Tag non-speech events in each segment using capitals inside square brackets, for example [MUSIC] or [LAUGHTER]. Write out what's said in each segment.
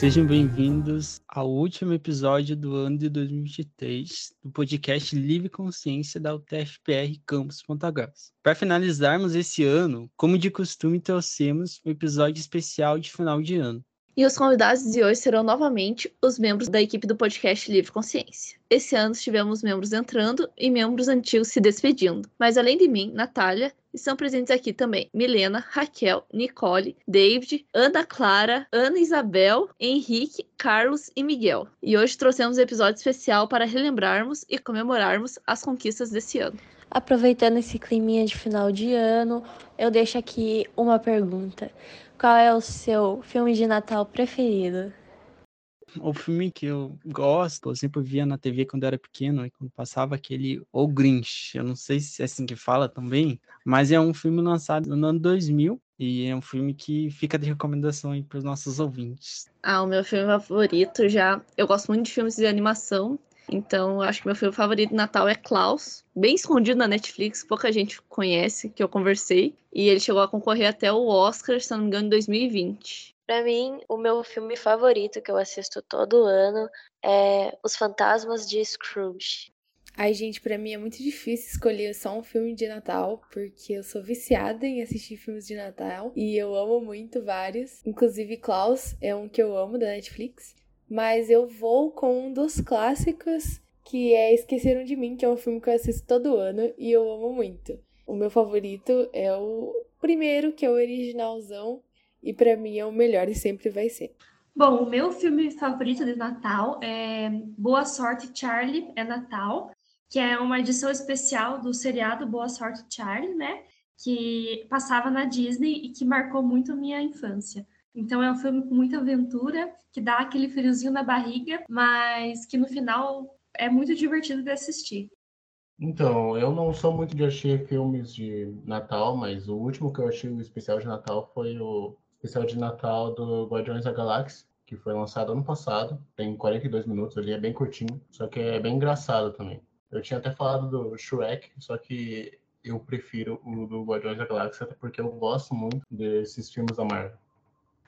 Sejam bem-vindos ao último episódio do ano de 2023 do podcast Livre Consciência da UTFPR Campus Ponta. Para finalizarmos esse ano, como de costume, trouxemos um episódio especial de final de ano. E os convidados de hoje serão novamente os membros da equipe do podcast Livre Consciência. Esse ano tivemos membros entrando e membros antigos se despedindo. Mas além de mim, Natália, estão presentes aqui também Milena, Raquel, Nicole, David, Ana Clara, Ana Isabel, Henrique, Carlos e Miguel. E hoje trouxemos um episódio especial para relembrarmos e comemorarmos as conquistas desse ano. Aproveitando esse climinha de final de ano, eu deixo aqui uma pergunta. Qual é o seu filme de Natal preferido? O filme que eu gosto, eu sempre via na TV quando eu era pequeno, e quando passava aquele O Grinch. Eu não sei se é assim que fala também, mas é um filme lançado no ano 2000 e é um filme que fica de recomendação aí para os nossos ouvintes. Ah, o meu filme favorito já. Eu gosto muito de filmes de animação, então, acho que meu filme favorito de Natal é Klaus, bem escondido na Netflix, pouca gente conhece, que eu conversei. E ele chegou a concorrer até o Oscar, se não me engano, em 2020. Para mim, o meu filme favorito que eu assisto todo ano é Os Fantasmas de Scrooge. Ai, gente, para mim é muito difícil escolher só um filme de Natal, porque eu sou viciada em assistir filmes de Natal e eu amo muito vários. Inclusive, Klaus é um que eu amo da Netflix mas eu vou com um dos clássicos que é Esqueceram de Mim, que é um filme que eu assisto todo ano e eu amo muito. O meu favorito é o primeiro, que é o originalzão, e para mim é o melhor e sempre vai ser. Bom, o meu filme favorito de Natal é Boa Sorte Charlie é Natal, que é uma edição especial do seriado Boa Sorte Charlie, né? Que passava na Disney e que marcou muito minha infância. Então é um filme com muita aventura, que dá aquele friozinho na barriga, mas que no final é muito divertido de assistir. Então, eu não sou muito de assistir filmes de Natal, mas o último que eu achei o especial de Natal foi o especial de Natal do Guardiões da Galáxia, que foi lançado ano passado. Tem 42 minutos ali, é bem curtinho, só que é bem engraçado também. Eu tinha até falado do Shrek, só que eu prefiro o do Guardiões da Galáxia, porque eu gosto muito desses filmes da Marvel.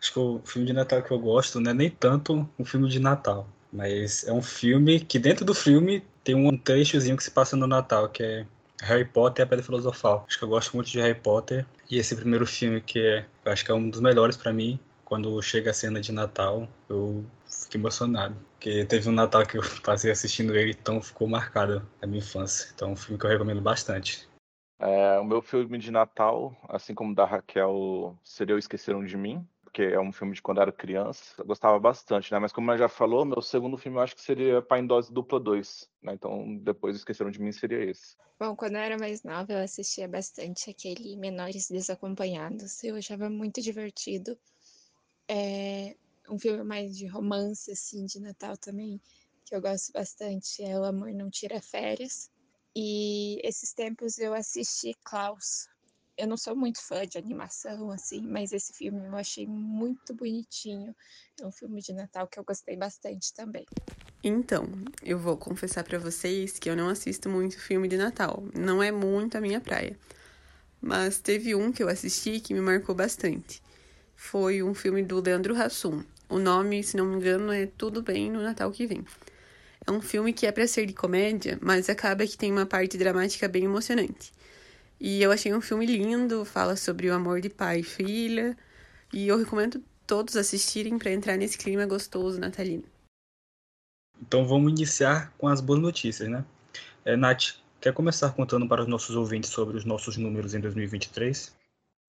Acho que o filme de Natal que eu gosto não é nem tanto um filme de Natal, mas é um filme que dentro do filme tem um trechozinho que se passa no Natal, que é Harry Potter e a Pedra Filosofal. Acho que eu gosto muito de Harry Potter e esse primeiro filme que é, eu acho que é um dos melhores para mim. Quando chega a cena de Natal, eu fico emocionado. Porque teve um Natal que eu [LAUGHS] passei assistindo ele, então ficou marcado na minha infância. Então é um filme que eu recomendo bastante. É, o meu filme de Natal, assim como da Raquel, seria O Esqueceram de Mim porque é um filme de quando era criança. Eu gostava bastante, né? Mas como ela já falou, meu segundo filme eu acho que seria Pai em Dose Dupla 2, né? Então depois Esqueceram de Mim seria esse. Bom, quando eu era mais nova, eu assistia bastante aquele Menores Desacompanhados. Eu achava muito divertido. É um filme mais de romance, assim, de Natal também, que eu gosto bastante, é O Amor Não Tira Férias. E esses tempos eu assisti Klaus, eu não sou muito fã de animação, assim, mas esse filme eu achei muito bonitinho. É um filme de Natal que eu gostei bastante também. Então, eu vou confessar para vocês que eu não assisto muito filme de Natal. Não é muito a minha praia. Mas teve um que eu assisti que me marcou bastante. Foi um filme do Leandro Hassum. O nome, se não me engano, é Tudo Bem no Natal que Vem. É um filme que é para ser de comédia, mas acaba que tem uma parte dramática bem emocionante. E eu achei um filme lindo, fala sobre o amor de pai e filha, e eu recomendo todos assistirem para entrar nesse clima gostoso natalino. Então vamos iniciar com as boas notícias, né? É, Nath, quer começar contando para os nossos ouvintes sobre os nossos números em 2023?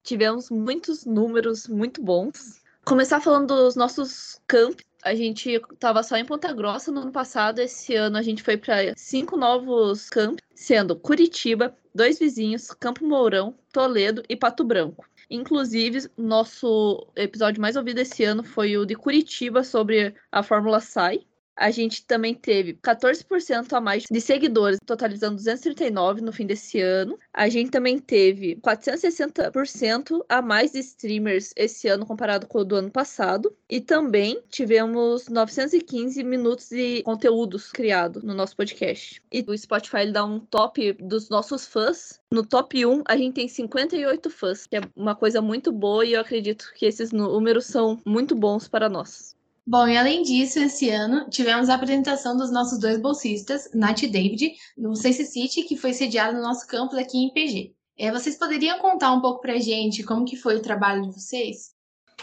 Tivemos muitos números muito bons. Começar falando dos nossos campos. A gente estava só em Ponta Grossa no ano passado. Esse ano a gente foi para cinco novos campos, sendo Curitiba, dois vizinhos, Campo Mourão, Toledo e Pato Branco. Inclusive, nosso episódio mais ouvido esse ano foi o de Curitiba sobre a Fórmula SAI. A gente também teve 14% a mais de seguidores, totalizando 239 no fim desse ano. A gente também teve 460% a mais de streamers esse ano comparado com o do ano passado. E também tivemos 915 minutos de conteúdos criados no nosso podcast. E o Spotify dá um top dos nossos fãs. No top 1, a gente tem 58 fãs, que é uma coisa muito boa e eu acredito que esses números são muito bons para nós. Bom, e além disso, esse ano tivemos a apresentação dos nossos dois bolsistas, Nath e David, no Sense City, que foi sediado no nosso campus aqui em PG. É, vocês poderiam contar um pouco pra gente como que foi o trabalho de vocês?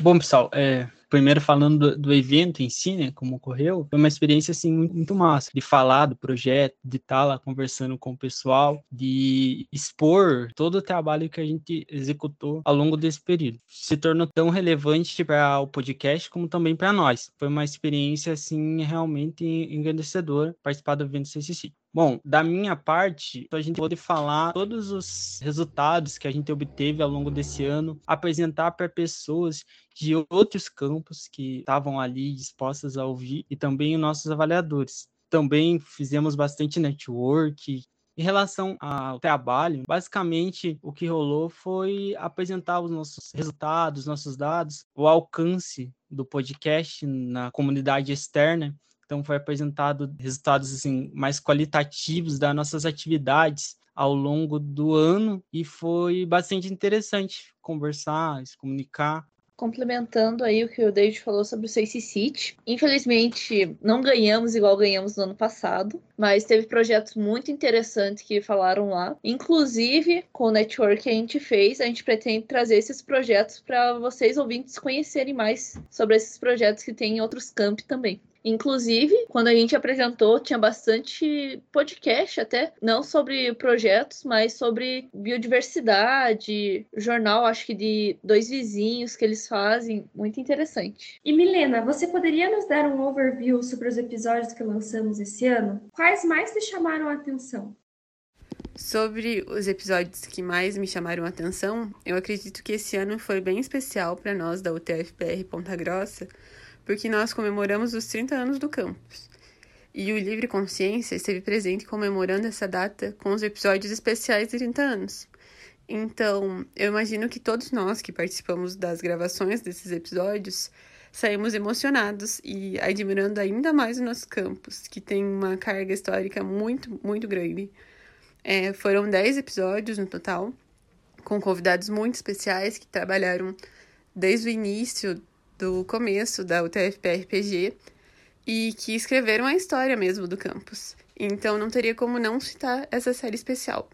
Bom, pessoal, é, primeiro falando do, do, evento em si, né, como ocorreu, foi uma experiência assim muito, muito massa, de falar do projeto, de estar tá lá conversando com o pessoal, de expor todo o trabalho que a gente executou ao longo desse período. Se tornou tão relevante para o podcast como também para nós. Foi uma experiência assim realmente engrandecedora participar do evento CCC. Bom, da minha parte, a gente pode falar todos os resultados que a gente obteve ao longo desse ano, apresentar para pessoas de outros campos que estavam ali dispostas a ouvir e também nossos avaliadores. Também fizemos bastante network, em relação ao trabalho, basicamente o que rolou foi apresentar os nossos resultados, nossos dados, o alcance do podcast na comunidade externa. Então foi apresentado resultados assim mais qualitativos das nossas atividades ao longo do ano e foi bastante interessante conversar, se comunicar complementando aí o que o David falou sobre o Space City. Infelizmente, não ganhamos igual ganhamos no ano passado, mas teve projetos muito interessantes que falaram lá. Inclusive, com o network que a gente fez, a gente pretende trazer esses projetos para vocês ouvintes conhecerem mais sobre esses projetos que tem em outros campos também. Inclusive, quando a gente apresentou, tinha bastante podcast até, não sobre projetos, mas sobre biodiversidade, jornal, acho que de dois vizinhos que eles fazem, muito interessante. E Milena, você poderia nos dar um overview sobre os episódios que lançamos esse ano? Quais mais te chamaram a atenção? Sobre os episódios que mais me chamaram a atenção, eu acredito que esse ano foi bem especial para nós da UTFPR Ponta Grossa, porque nós comemoramos os 30 anos do campus. E o Livre Consciência esteve presente comemorando essa data com os episódios especiais de 30 anos. Então, eu imagino que todos nós que participamos das gravações desses episódios saímos emocionados e admirando ainda mais o nosso campus, que tem uma carga histórica muito, muito grande. É, foram 10 episódios no total, com convidados muito especiais que trabalharam desde o início do começo da UTFPR-PG e que escreveram a história mesmo do campus. Então não teria como não citar essa série especial.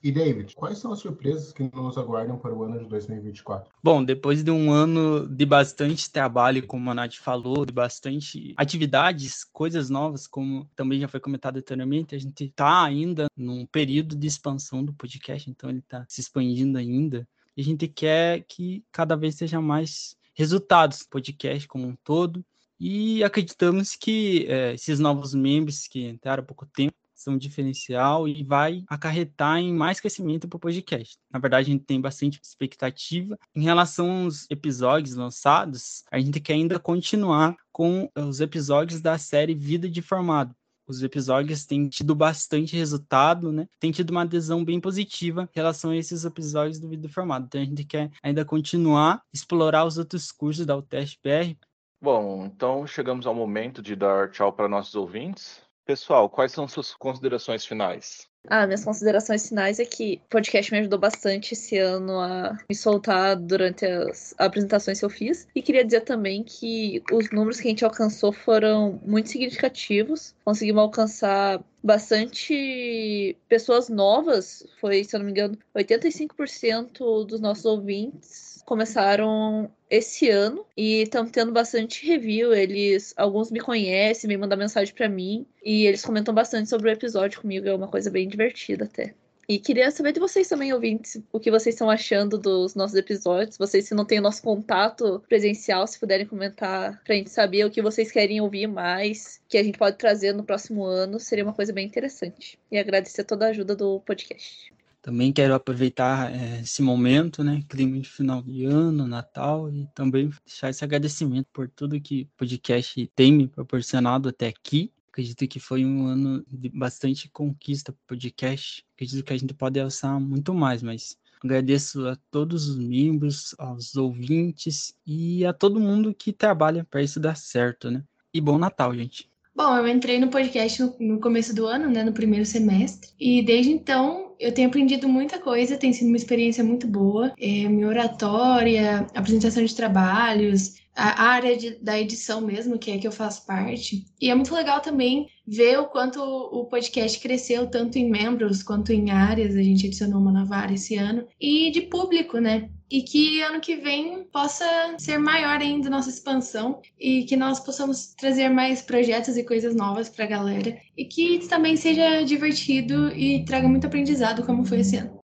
E David, quais são as surpresas que nos aguardam para o ano de 2024? Bom, depois de um ano de bastante trabalho, como a Nath falou, de bastante atividades, coisas novas, como também já foi comentado anteriormente, a gente está ainda num período de expansão do podcast, então ele está se expandindo ainda. E a gente quer que cada vez seja mais resultados do podcast como um todo. E acreditamos que é, esses novos membros que entraram há pouco tempo são um diferencial e vai acarretar em mais crescimento para o podcast. Na verdade, a gente tem bastante expectativa. Em relação aos episódios lançados, a gente quer ainda continuar com os episódios da série Vida de Formado. Os episódios têm tido bastante resultado, né? Tem tido uma adesão bem positiva em relação a esses episódios do vídeo formado. Então a gente quer ainda continuar, explorar os outros cursos da UTFPR. Bom, então chegamos ao momento de dar tchau para nossos ouvintes. Pessoal, quais são suas considerações finais? Ah, minhas considerações finais é que o podcast me ajudou bastante esse ano a me soltar durante as apresentações que eu fiz. E queria dizer também que os números que a gente alcançou foram muito significativos. Conseguimos alcançar bastante pessoas novas. Foi, se eu não me engano, 85% dos nossos ouvintes começaram esse ano e estão tendo bastante review. Eles, alguns me conhecem, me mandam mensagem para mim e eles comentam bastante sobre o episódio comigo. É uma coisa bem divertida até. E queria saber de vocês também, ouvintes, o que vocês estão achando dos nossos episódios. Vocês, se não tem o nosso contato presencial, se puderem comentar pra gente saber o que vocês querem ouvir mais, que a gente pode trazer no próximo ano, seria uma coisa bem interessante. E agradecer toda a ajuda do podcast. Também quero aproveitar é, esse momento, né, clima de final de ano, Natal, e também deixar esse agradecimento por tudo que o podcast tem me proporcionado até aqui. Acredito que foi um ano de bastante conquista para o podcast. Acredito que a gente pode alçar muito mais, mas agradeço a todos os membros, aos ouvintes e a todo mundo que trabalha para isso dar certo, né? E bom Natal, gente. Bom, eu entrei no podcast no, no, começo do ano, né, no primeiro semestre, e desde então eu tenho aprendido muita coisa, tem sido uma experiência muito boa. É, minha oratória, apresentação de trabalhos, a área de, da edição mesmo, que é que eu faço parte. E é muito legal também ver o quanto o podcast cresceu, tanto em membros quanto em áreas. A gente adicionou uma nova área esse ano. E de público, né? E que ano que vem possa ser maior ainda nossa expansão e que nós possamos trazer mais projetos e coisas novas para a galera. E que também seja divertido e traga muito aprendizado, como foi esse ano.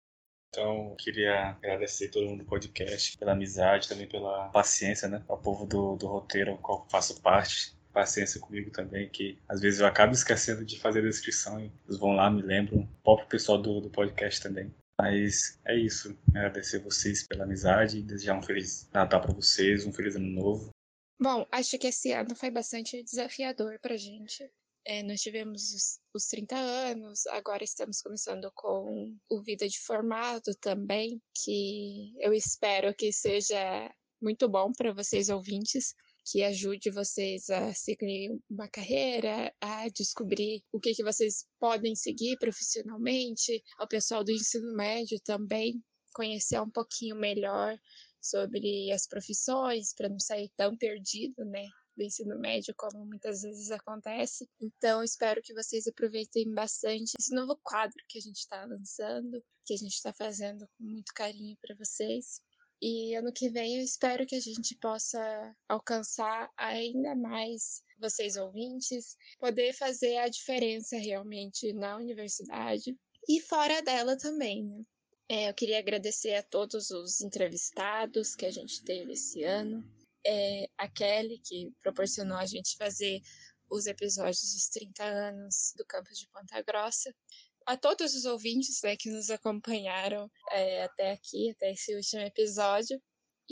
Então, queria agradecer todo mundo do podcast, pela amizade, também pela paciência, né? Ao povo do, do roteiro, ao qual faço parte. Paciência comigo também, que às vezes eu acabo esquecendo de fazer a descrição e eles vão lá, me lembram. O próprio pessoal do, do podcast também. Mas é isso. Agradecer vocês pela amizade, desejar um Feliz Natal para vocês, um Feliz Ano Novo. Bom, acho que esse ano foi bastante desafiador pra gente. É, nós tivemos os, os 30 anos, agora estamos começando com o Vida de Formato também, que eu espero que seja muito bom para vocês ouvintes, que ajude vocês a seguir uma carreira, a descobrir o que, que vocês podem seguir profissionalmente, ao pessoal do ensino médio também, conhecer um pouquinho melhor sobre as profissões, para não sair tão perdido, né? Do ensino médio, como muitas vezes acontece. Então, espero que vocês aproveitem bastante esse novo quadro que a gente está lançando, que a gente está fazendo com muito carinho para vocês. E ano que vem eu espero que a gente possa alcançar ainda mais vocês ouvintes, poder fazer a diferença realmente na universidade e fora dela também, né? É, eu queria agradecer a todos os entrevistados que a gente teve esse ano é a Kelly, que proporcionou a gente fazer os episódios dos 30 anos do campus de Ponta Grossa. A todos os ouvintes né, que nos acompanharam é, até aqui, até esse último episódio.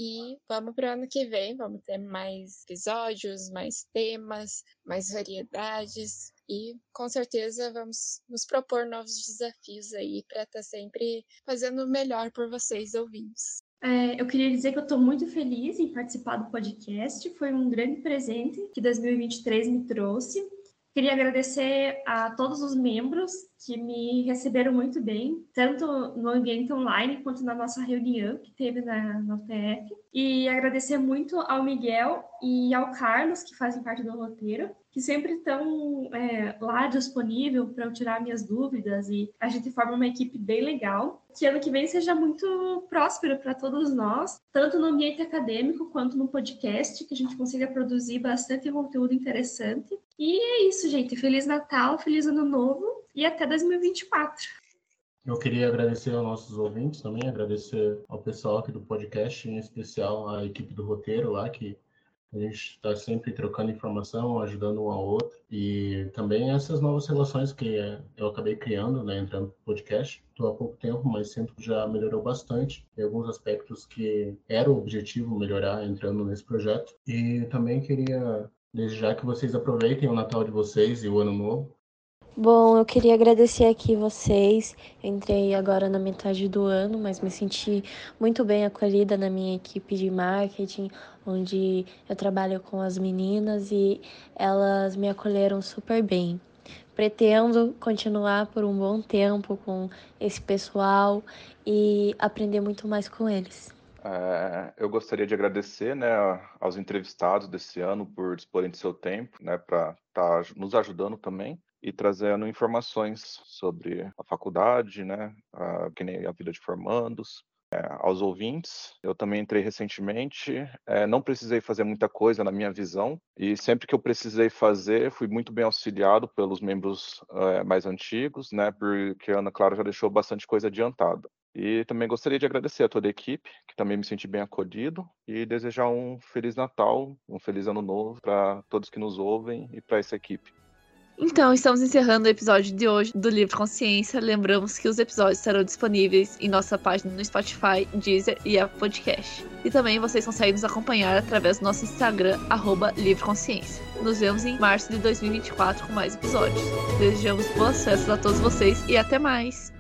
E vamos para o ano que vem, vamos ter mais episódios, mais temas, mais variedades. E com certeza vamos nos propor novos desafios aí para estar tá sempre fazendo o melhor por vocês, ouvintes. É, eu queria dizer que eu estou muito feliz em participar do podcast. Foi um grande presente que 2023 me trouxe. Queria agradecer a todos os membros que me receberam muito bem, tanto no ambiente online quanto na nossa reunião que teve na, na UTF. E agradecer muito ao Miguel e ao Carlos, que fazem parte do roteiro, que sempre estão é, lá disponível para eu tirar minhas dúvidas e a gente forma uma equipe bem legal. Que ano que vem seja muito próspero para todos nós, tanto no ambiente acadêmico quanto no podcast, que a gente consiga produzir bastante conteúdo interessante. E é isso, gente. Feliz Natal, feliz Ano Novo e até 2024. Eu queria agradecer aos nossos ouvintes também, agradecer ao pessoal aqui do podcast, em especial a equipe do roteiro lá, que a gente está sempre trocando informação, ajudando um ao outro. E também essas novas relações que eu acabei criando, né, entrando no podcast. Estou há pouco tempo, mas que já melhorou bastante. Tem alguns aspectos que era o objetivo melhorar entrando nesse projeto. E também queria desejar que vocês aproveitem o Natal de vocês e o Ano Novo Bom, eu queria agradecer aqui vocês. entrei agora na metade do ano, mas me senti muito bem acolhida na minha equipe de marketing, onde eu trabalho com as meninas e elas me acolheram super bem. Pretendo continuar por um bom tempo com esse pessoal e aprender muito mais com eles. É, eu gostaria de agradecer né, aos entrevistados desse ano por disporem de seu tempo né, para estar tá nos ajudando também e trazendo informações sobre a faculdade, né, a, que nem a vida de formandos, é, aos ouvintes. Eu também entrei recentemente, é, não precisei fazer muita coisa na minha visão, e sempre que eu precisei fazer, fui muito bem auxiliado pelos membros é, mais antigos, né, porque a Ana Clara já deixou bastante coisa adiantada. E também gostaria de agradecer a toda a equipe, que também me senti bem acolhido, e desejar um Feliz Natal, um Feliz Ano Novo para todos que nos ouvem e para essa equipe. Então, estamos encerrando o episódio de hoje do Livre Consciência. Lembramos que os episódios estarão disponíveis em nossa página no Spotify, Deezer e Apple Podcast. E também vocês conseguem nos acompanhar através do nosso Instagram, arroba Livre Consciência. Nos vemos em março de 2024 com mais episódios. Desejamos boas festas a todos vocês e até mais!